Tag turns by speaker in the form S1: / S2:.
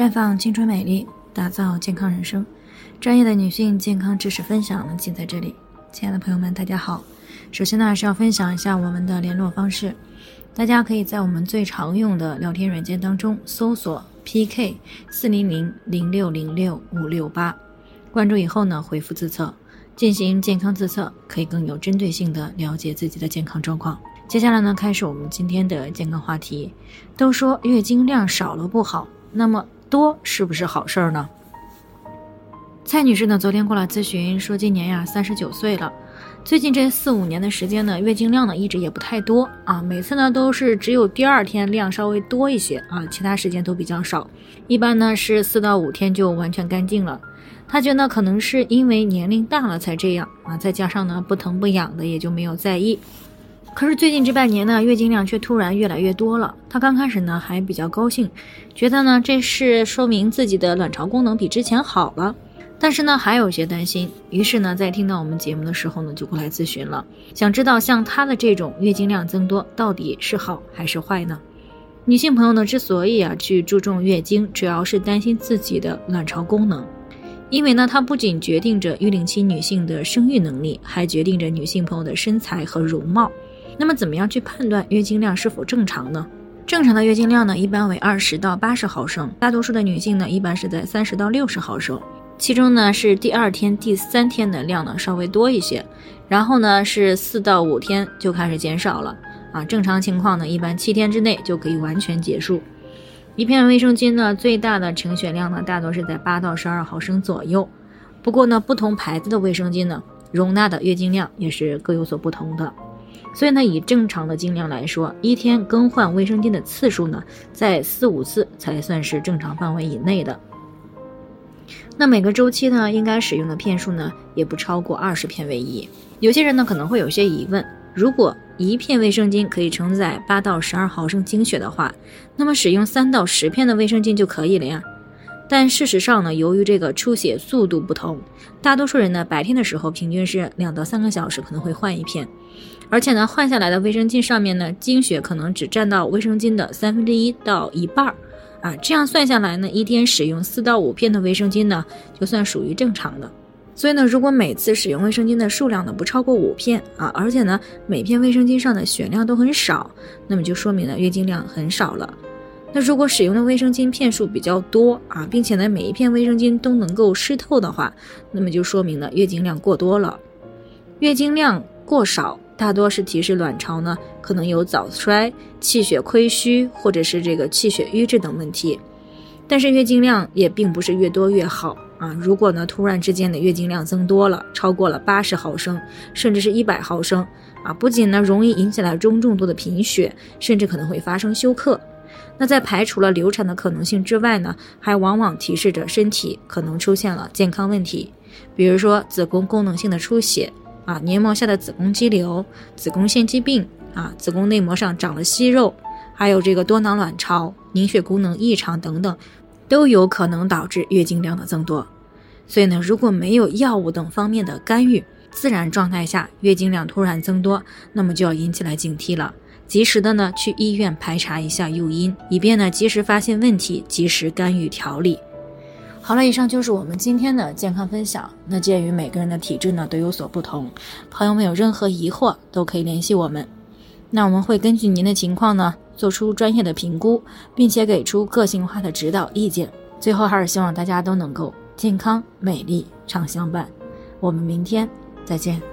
S1: 绽放青春美丽，打造健康人生。专业的女性健康知识分享呢，尽在这里。亲爱的朋友们，大家好。首先呢，是要分享一下我们的联络方式。大家可以在我们最常用的聊天软件当中搜索 PK 四零零零六零六五六八，关注以后呢，回复自测进行健康自测，可以更有针对性的了解自己的健康状况。接下来呢，开始我们今天的健康话题。都说月经量少了不好，那么多是不是好事儿呢？蔡女士呢，昨天过来咨询，说今年呀三十九岁了，最近这四五年的时间呢，月经量呢一直也不太多啊，每次呢都是只有第二天量稍微多一些啊，其他时间都比较少，一般呢是四到五天就完全干净了。她觉得可能是因为年龄大了才这样啊，再加上呢不疼不痒的，也就没有在意。可是最近这半年呢，月经量却突然越来越多了。她刚开始呢还比较高兴，觉得呢这是说明自己的卵巢功能比之前好了。但是呢还有些担心，于是呢在听到我们节目的时候呢就过来咨询了，想知道像她的这种月经量增多到底是好还是坏呢？女性朋友呢之所以啊去注重月经，主要是担心自己的卵巢功能，因为呢它不仅决定着育龄期女性的生育能力，还决定着女性朋友的身材和容貌。那么怎么样去判断月经量是否正常呢？正常的月经量呢，一般为二十到八十毫升，大多数的女性呢，一般是在三十到六十毫升。其中呢，是第二天、第三天的量呢稍微多一些，然后呢是四到五天就开始减少了啊。正常情况呢，一般七天之内就可以完全结束。一片卫生巾呢，最大的成血量呢，大多是在八到十二毫升左右。不过呢，不同牌子的卫生巾呢，容纳的月经量也是各有所不同的。所以呢，以正常的经量来说，一天更换卫生巾的次数呢，在四五次才算是正常范围以内的。那每个周期呢，应该使用的片数呢，也不超过二十片为宜。有些人呢，可能会有些疑问：如果一片卫生巾可以承载八到十二毫升经血的话，那么使用三到十片的卫生巾就可以了呀？但事实上呢，由于这个出血速度不同，大多数人呢，白天的时候平均是两到三个小时可能会换一片。而且呢，换下来的卫生巾上面呢，经血可能只占到卫生巾的三分之一到一半儿，啊，这样算下来呢，一天使用四到五片的卫生巾呢，就算属于正常的。所以呢，如果每次使用卫生巾的数量呢不超过五片啊，而且呢每片卫生巾上的血量都很少，那么就说明呢月经量很少了。那如果使用的卫生巾片数比较多啊，并且呢每一片卫生巾都能够湿透的话，那么就说明呢月经量过多了。月经量过少。大多是提示卵巢呢可能有早衰、气血亏虚，或者是这个气血瘀滞等问题。但是月经量也并不是越多越好啊！如果呢突然之间的月经量增多了，超过了八十毫升，甚至是一百毫升啊，不仅呢容易引起来中重度的贫血，甚至可能会发生休克。那在排除了流产的可能性之外呢，还往往提示着身体可能出现了健康问题，比如说子宫功能性的出血。啊，黏膜下的子宫肌瘤、子宫腺肌病啊，子宫内膜上长了息肉，还有这个多囊卵巢、凝血功能异常等等，都有可能导致月经量的增多。所以呢，如果没有药物等方面的干预，自然状态下月经量突然增多，那么就要引起来警惕了，及时的呢去医院排查一下诱因，以便呢及时发现问题，及时干预调理。好了，以上就是我们今天的健康分享。那鉴于每个人的体质呢都有所不同，朋友们有任何疑惑都可以联系我们。那我们会根据您的情况呢做出专业的评估，并且给出个性化的指导意见。最后还是希望大家都能够健康美丽常相伴。我们明天再见。